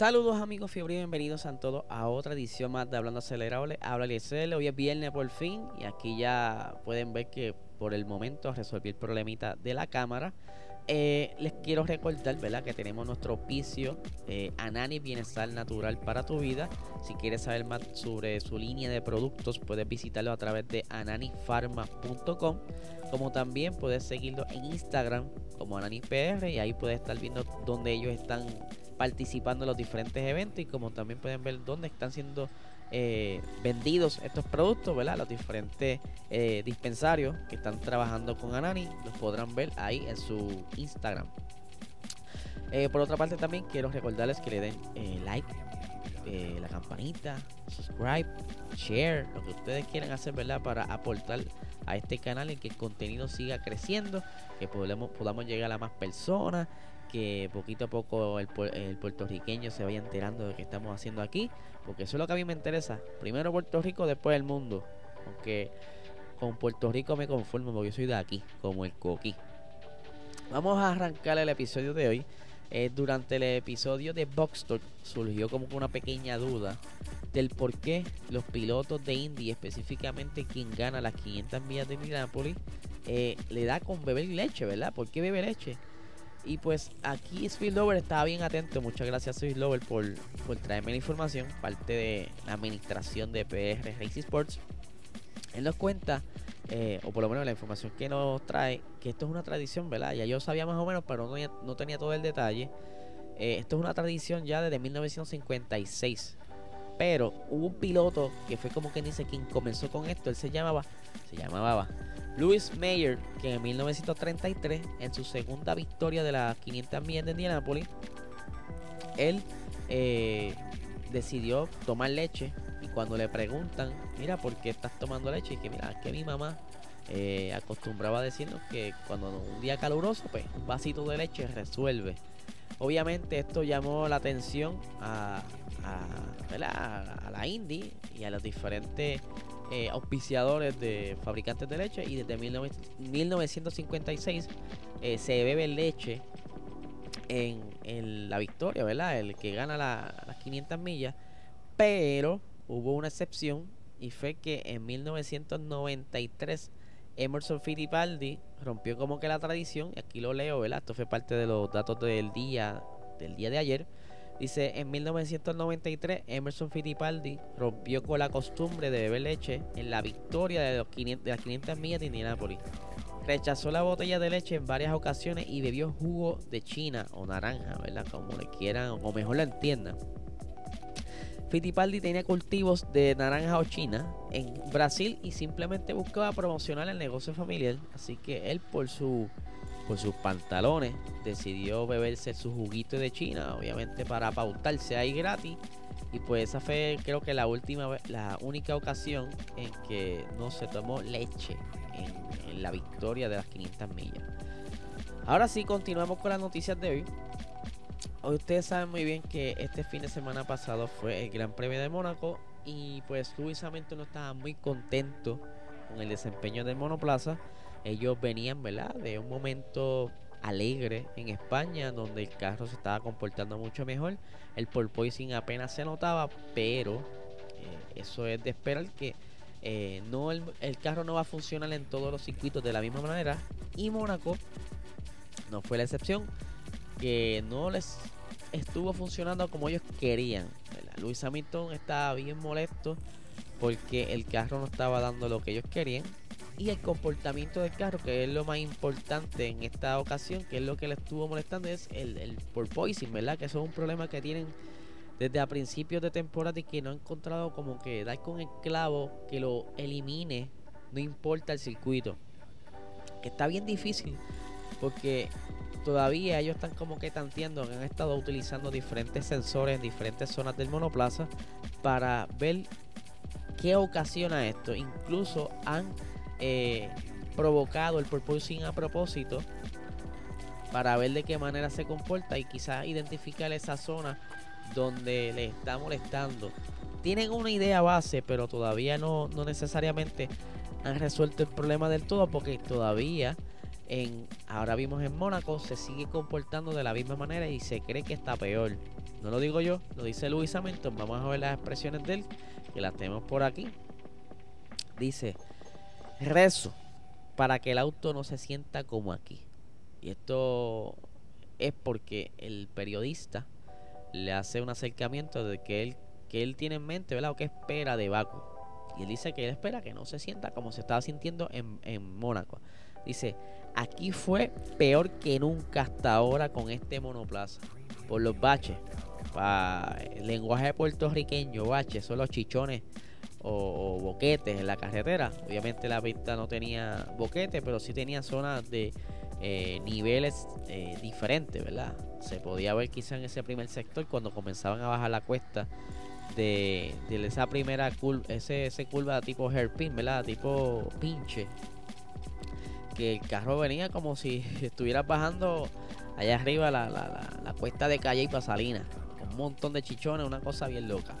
Saludos amigos fiebre y bienvenidos a todos a otra edición más de Hablando Acelerable. Habla Liesel, hoy es viernes por fin y aquí ya pueden ver que por el momento resolví el problemita de la cámara. Eh, les quiero recordar ¿verdad? que tenemos nuestro oficio eh, Anani Bienestar Natural para tu vida. Si quieres saber más sobre su línea de productos puedes visitarlo a través de ananifarma.com como también puedes seguirlo en Instagram como AnaniPR y ahí puedes estar viendo dónde ellos están participando en los diferentes eventos y como también pueden ver dónde están siendo eh, vendidos estos productos, ¿verdad? Los diferentes eh, dispensarios que están trabajando con Anani los podrán ver ahí en su Instagram. Eh, por otra parte también quiero recordarles que le den like, la campanita, subscribe, share, lo que ustedes quieran hacer, ¿verdad? Para aportar a este canal y que el contenido siga creciendo, que podamos, podamos llegar a más personas que poquito a poco el, puertorriqueño se vaya enterando de lo que estamos haciendo aquí, porque eso es lo que a mí me interesa. Primero Puerto Rico, después el mundo. Aunque con Puerto Rico me conformo porque yo soy de aquí, como el coquí. Vamos a arrancar el episodio de hoy. Eh, durante el episodio de Box Talk surgió como una pequeña duda del por qué los pilotos de Indy, específicamente quien gana las 500 millas de Indianapolis, eh, le da con beber leche, ¿verdad? ¿Por qué bebe leche? Y pues aquí Sweet Lover estaba bien atento. Muchas gracias Sweet Lover por, por traerme la información. Parte de la administración de PR Racing Sports. Él nos cuenta, eh, o por lo menos la información que nos trae, que esto es una tradición, ¿verdad? Ya yo sabía más o menos, pero no, no tenía todo el detalle. Eh, esto es una tradición ya desde 1956. Pero hubo un piloto que fue como quien dice quien comenzó con esto. Él se llamaba, se llamaba Louis Mayer, que en 1933, en su segunda victoria de las 500 millas de Indianapolis, él eh, decidió tomar leche. Y cuando le preguntan, mira, ¿por qué estás tomando leche? Y que mira, que mi mamá eh, acostumbraba a decirnos que cuando un día caluroso, pues un vasito de leche resuelve. Obviamente esto llamó la atención a, a, a la Indy y a los diferentes eh, auspiciadores de fabricantes de leche y desde 1956 eh, se bebe leche en, la victoria, ¿verdad? El que gana las 500 millas. Pero hubo una excepción y fue que en 1993 Emerson Fittipaldi rompió como que la tradición, y aquí lo leo, ¿verdad? Esto fue parte de los datos del día, del día de ayer Dice, en 1993 Emerson Fittipaldi rompió con la costumbre de beber leche en la victoria de, los 500, de las 500 millas de Indianapolis. Rechazó la botella de leche en varias ocasiones y bebió jugo de china o naranja, ¿verdad? Como le quieran o mejor lo entiendan. Fittipaldi tenía cultivos de naranja o china en Brasil y simplemente buscaba promocionar el negocio familiar. Así que él por su por sus pantalones, decidió beberse su juguito de China, obviamente para pautarse ahí gratis. Y pues esa fue creo que la última la única ocasión en que no se tomó leche en, la victoria de las 500 millas. Ahora sí, continuamos con las noticias de hoy. Ustedes saben muy bien que este fin de semana pasado fue el Gran Premio de Mónaco y pues Luis Hamilton no estaba muy contento con el desempeño del monoplaza ellos venían, ¿verdad? De un momento alegre en España, donde el carro se estaba comportando mucho mejor. El porpoising apenas se notaba, pero eh, eso es de esperar que eh, no el, carro no va a funcionar en todos los circuitos de la misma manera. Y Mónaco no fue la excepción, que no les estuvo funcionando como ellos querían. Luis Hamilton estaba bien molesto porque el carro no estaba dando lo que ellos querían y el comportamiento del carro, que es lo más importante en esta ocasión, que es lo que le estuvo molestando, es el, el porpoising, ¿verdad? Que eso es un problema que tienen desde a principios de temporada y que no han encontrado como que dar con el clavo que lo elimine, no importa el circuito. Que está bien difícil, porque todavía ellos están como que tanteando, han estado utilizando diferentes sensores en diferentes zonas del monoplaza para ver qué ocasiona esto. Incluso han eh, provocado el porpoising a propósito para ver de qué manera se comporta y quizás identificar esa zona donde le está molestando. Tienen una idea base, pero todavía no, no necesariamente han resuelto el problema del todo porque todavía en ahora vimos en Mónaco se sigue comportando de la misma manera y se cree que está peor. No lo digo yo, lo dice Luis Hamilton. Vamos a ver las expresiones de él, que las tenemos por aquí. Dice, rezo para que el auto no se sienta como aquí. Y esto es porque el periodista le hace un acercamiento de que él, que él tiene en mente, ¿verdad? O que espera de Baku. Y él dice que él espera que no se sienta como se estaba sintiendo en, en Mónaco. Dice, aquí fue peor que nunca hasta ahora con este monoplaza. Por los baches. Para el lenguaje puertorriqueño, baches son los chichones o, boquetes en la carretera. Obviamente la pista no tenía boquetes, pero sí tenía zonas de eh, niveles eh, diferentes, ¿verdad? Se podía ver quizá en ese primer sector cuando comenzaban a bajar la cuesta de, esa primera curva, ese, ese curva tipo hairpin, ¿verdad? Tipo pinche. El carro venía como si estuvieras bajando allá arriba la, la, cuesta de calle y pasalina. Un montón de chichones, una cosa bien loca.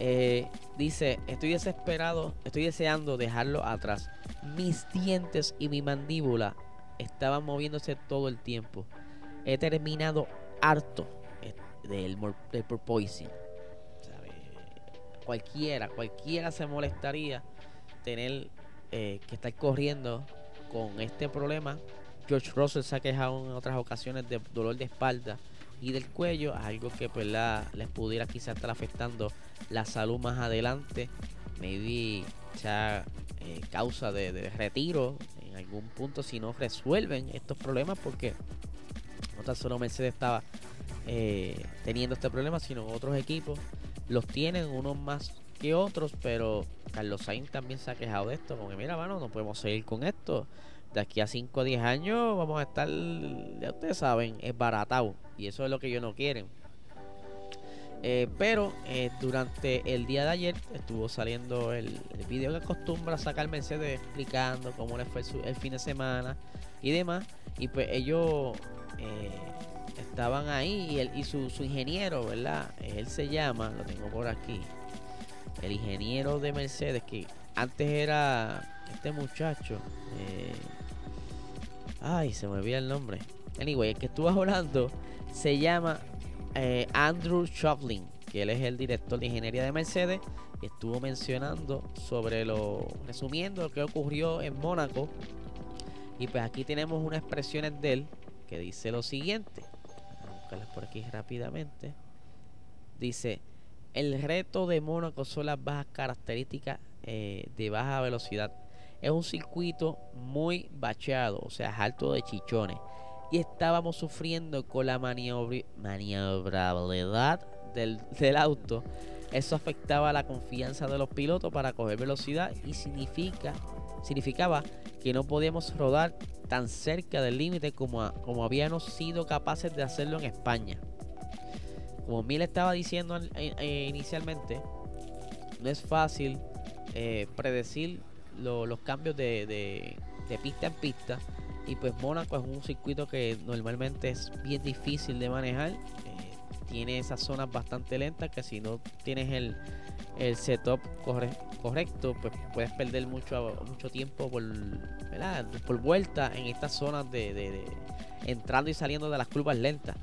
Eh, dice, estoy desesperado, estoy deseando dejarlo atrás. Mis dientes y mi mandíbula estaban moviéndose todo el tiempo. He terminado harto eh, del, del porpoising. Cualquiera, cualquiera se molestaría tener eh, que estar corriendo con este problema. George Russell se ha quejado en otras ocasiones de dolor de espalda y del cuello, algo que pues les pudiera quizás estar afectando la salud más adelante. Maybe ya eh, causa de, retiro en algún punto si no resuelven estos problemas porque no tan solo Mercedes estaba eh, teniendo este problema, sino otros equipos los tienen, unos más que otros, pero Carlos Sainz también se ha quejado de esto, como que mira, mano, no podemos seguir con esto. De aquí a 5 o 10 años vamos a estar, ya ustedes saben, es baratado. Y eso es lo que ellos no quieren. Eh, pero eh, durante el día de ayer estuvo saliendo el, video que acostumbra sacar Mercedes explicando cómo le fue el, fin de semana y demás. Y pues ellos eh, estaban ahí y, el, y su, ingeniero, ¿verdad? Él se llama, lo tengo por aquí, el ingeniero de Mercedes, que antes era este muchacho. ay, se me olvida el nombre. Anyway, el que estuvo hablando se llama eh, Andrew Shovlin, que él es el director de ingeniería de Mercedes, estuvo mencionando sobre lo, resumiendo lo que ocurrió en Mónaco. Y pues aquí tenemos unas expresiones de él que dice lo siguiente. Vamos a buscarlas por aquí rápidamente. Dice, el reto de Mónaco son las bajas características eh, de baja velocidad. Es un circuito muy bacheado, o sea, alto de chichones y estábamos sufriendo con la maniobrabilidad del, del, auto. Eso afectaba la confianza de los pilotos para coger velocidad y significa, significaba que no podíamos rodar tan cerca del límite como, como habíamos sido capaces de hacerlo en España. Como Mil estaba diciendo eh, inicialmente, no es fácil eh, predecir los cambios de, pista en pista y pues Mónaco es un circuito que normalmente es bien difícil de manejar. Eh, tiene esas zonas bastante lentas que si no tienes el, el setup correcto, pues puedes perder mucho, mucho tiempo por, por vuelta en estas zonas de, entrando y saliendo de las curvas lentas.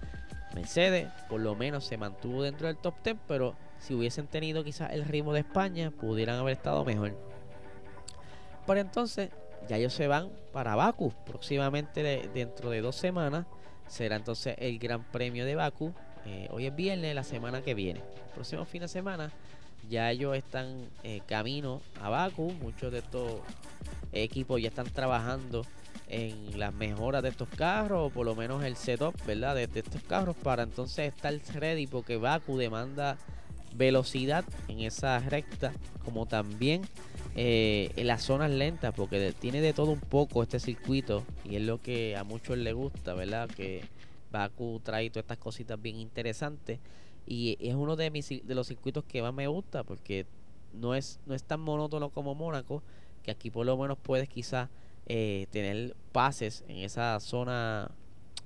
Mercedes por lo menos se mantuvo dentro del top 10, pero si hubiesen tenido quizás el ritmo de España, pudieran haber estado mejor. Por entonces, ya ellos se van para Baku. Próximamente, dentro de dos semanas, será entonces el Gran Premio de Baku. Eh, hoy es viernes, la semana que viene. próximo fin de semana, ya ellos están eh, camino a Baku. Muchos de estos equipos ya están trabajando en las mejoras de estos carros, o por lo menos el setup, ¿verdad? De, estos carros para entonces estar ready, porque Baku demanda velocidad en esa recta, como también eh, en las zonas lentas, porque tiene de todo un poco este circuito y es lo que a muchos les gusta, ¿verdad? Que Baku trae todas estas cositas bien interesantes y es uno de, mis, de los circuitos que más me gusta porque no es, no es tan monótono como Mónaco, que aquí por lo menos puedes quizás eh, tener pases en esa zona.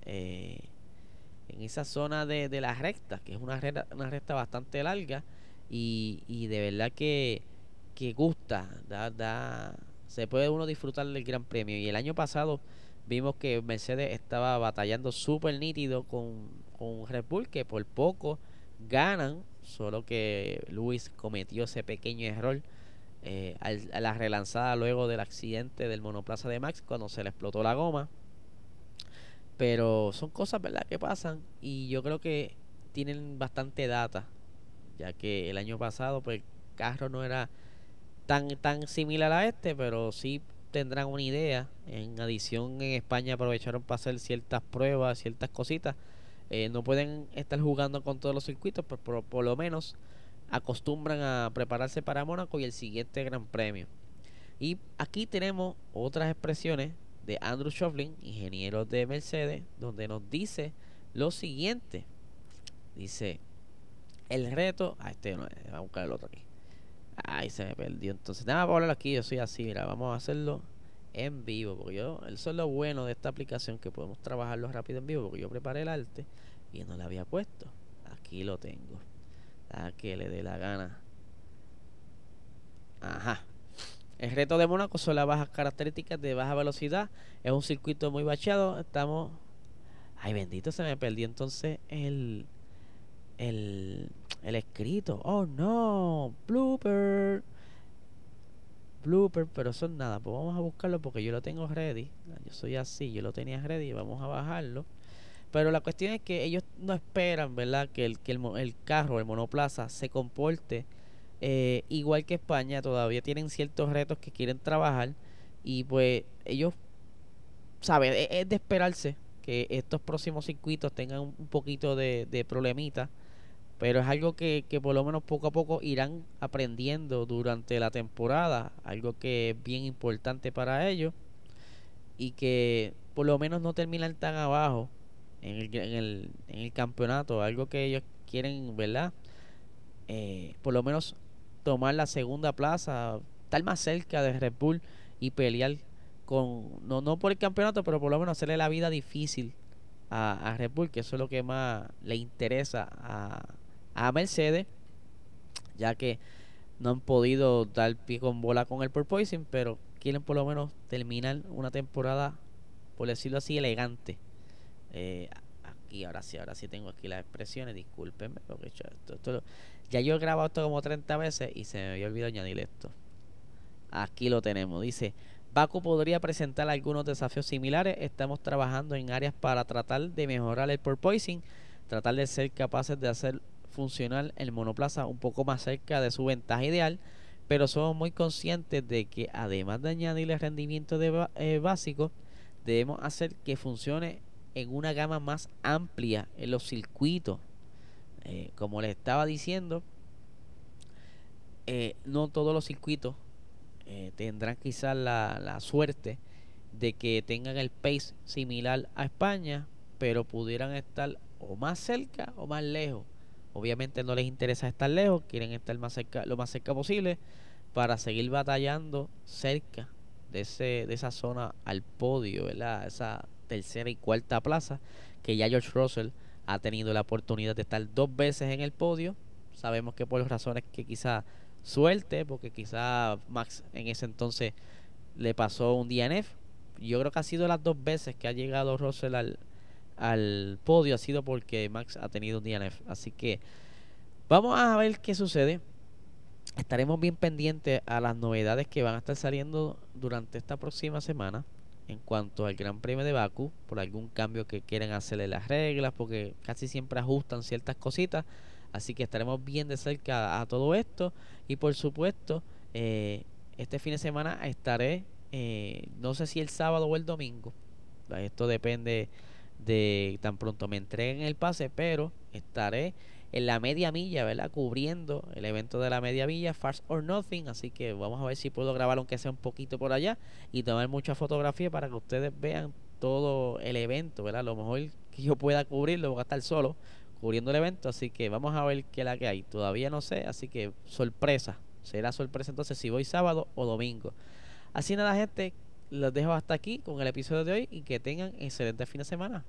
Eh, en esa zona de, de la recta, que es una recta, una recta bastante larga y, y de verdad que que gusta, da, da, se puede uno disfrutar del Gran Premio. Y el año pasado vimos que Mercedes estaba batallando súper nítido con, con Red Bull, que por poco ganan, solo que Luis cometió ese pequeño error eh, a la relanzada luego del accidente del monoplaza de Max cuando se le explotó la goma. Pero son cosas, ¿verdad?, que pasan y yo creo que tienen bastante data, ya que el año pasado pues el carro no era tan, tan similar a este, pero sí tendrán una idea. En adición, en España aprovecharon para hacer ciertas pruebas, ciertas cositas. Eh, no pueden estar jugando con todos los circuitos, pero por, lo menos acostumbran a prepararse para Mónaco y el siguiente Gran Premio. Y aquí tenemos otras expresiones de Andrew Shovlin, ingeniero de Mercedes, donde nos dice lo siguiente. Dice, el reto... Ah, este no, vamos a buscar el otro aquí. Ay, se me perdió. Entonces, nada, para hablar aquí, yo soy así, mira, vamos a hacerlo en vivo, porque yo, eso es lo bueno de esta aplicación, que podemos trabajarlo rápido en vivo, porque yo preparé el arte y no lo había puesto. Aquí lo tengo. A que le dé la gana. Ajá. El reto de Mónaco son las bajas características de baja velocidad. Es un circuito muy bacheado. Estamos. Ay, bendito, se me perdió entonces el. El el escrito. Oh no, blooper. Blooper, pero son nada. Pues vamos a buscarlo porque yo lo tengo ready. Yo soy así, yo lo tenía ready. Vamos a bajarlo. Pero la cuestión es que ellos no esperan, ¿verdad? Que el, que el, carro, el monoplaza, se comporte eh, igual que España. Todavía tienen ciertos retos que quieren trabajar. Y pues ellos, ¿saben? Es, es de esperarse que estos próximos circuitos tengan un poquito de, de problemita pero es algo que, que por lo menos poco a poco irán aprendiendo durante la temporada, algo que es bien importante para ellos y que por lo menos no terminan tan abajo en el, en el, en el campeonato, algo que ellos quieren, ¿verdad? Eh, por lo menos tomar la segunda plaza, estar más cerca de Red Bull y pelear con, no, no por el campeonato, pero por lo menos hacerle la vida difícil a, a Red Bull, que eso es lo que más le interesa a, a Mercedes, ya que no han podido dar pie con bola con el porpoising, pero quieren por lo menos terminar una temporada, por decirlo así, elegante. Eh, aquí, ahora sí, ahora sí tengo aquí las expresiones, discúlpenme, porque ya yo he grabado esto como 30 veces y se me había olvidado añadir esto. Aquí lo tenemos, dice, Baku podría presentar algunos desafíos similares, estamos trabajando en áreas para tratar de mejorar el porpoising, tratar de ser capaces de hacer funcional el monoplaza un poco más cerca de su ventaja ideal, pero somos muy conscientes de que además de añadirle rendimiento de, eh, básico, debemos hacer que funcione en una gama más amplia en los circuitos. Eh, como les estaba diciendo, eh, no todos los circuitos tendrán quizás la, la suerte de que tengan el pace similar a España, pero pudieran estar o más cerca o más lejos Obviamente no les interesa estar lejos, quieren estar más cerca, lo más cerca posible para seguir batallando cerca de, ese, de esa zona al podio, ¿verdad? Esa tercera y cuarta plaza que ya George Russell ha tenido la oportunidad de estar dos veces en el podio. Sabemos que por razones que quizá suerte, porque quizá Max en ese entonces le pasó un DNF. Yo creo que ha sido las dos veces que ha llegado Russell al, al podio ha sido porque Max ha tenido un DNF. Así que vamos a ver qué sucede. Estaremos bien pendientes a las novedades que van a estar saliendo durante esta próxima semana en cuanto al Gran Premio de Baku, por algún cambio que quieran hacerle las reglas, porque casi siempre ajustan ciertas cositas. Así que estaremos bien de cerca a, todo esto. Y por supuesto, eh, este fin de semana estaré, eh, no sé si el sábado o el domingo. Esto depende de tan pronto me entreguen el pase, pero estaré en la media milla, ¿verdad? Cubriendo el evento de la media milla, Fast or Nothing. Así que vamos a ver si puedo grabar aunque sea un poquito por allá y tomar mucha fotografía para que ustedes vean todo el evento, ¿verdad? Lo mejor que yo pueda cubrirlo, voy a estar solo cubriendo el evento, así que vamos a ver qué es la que hay. Todavía no sé, así que sorpresa. Será sorpresa entonces si voy sábado o domingo. Así nada, gente, los dejo hasta aquí con el episodio de hoy y que tengan excelente fin de semana.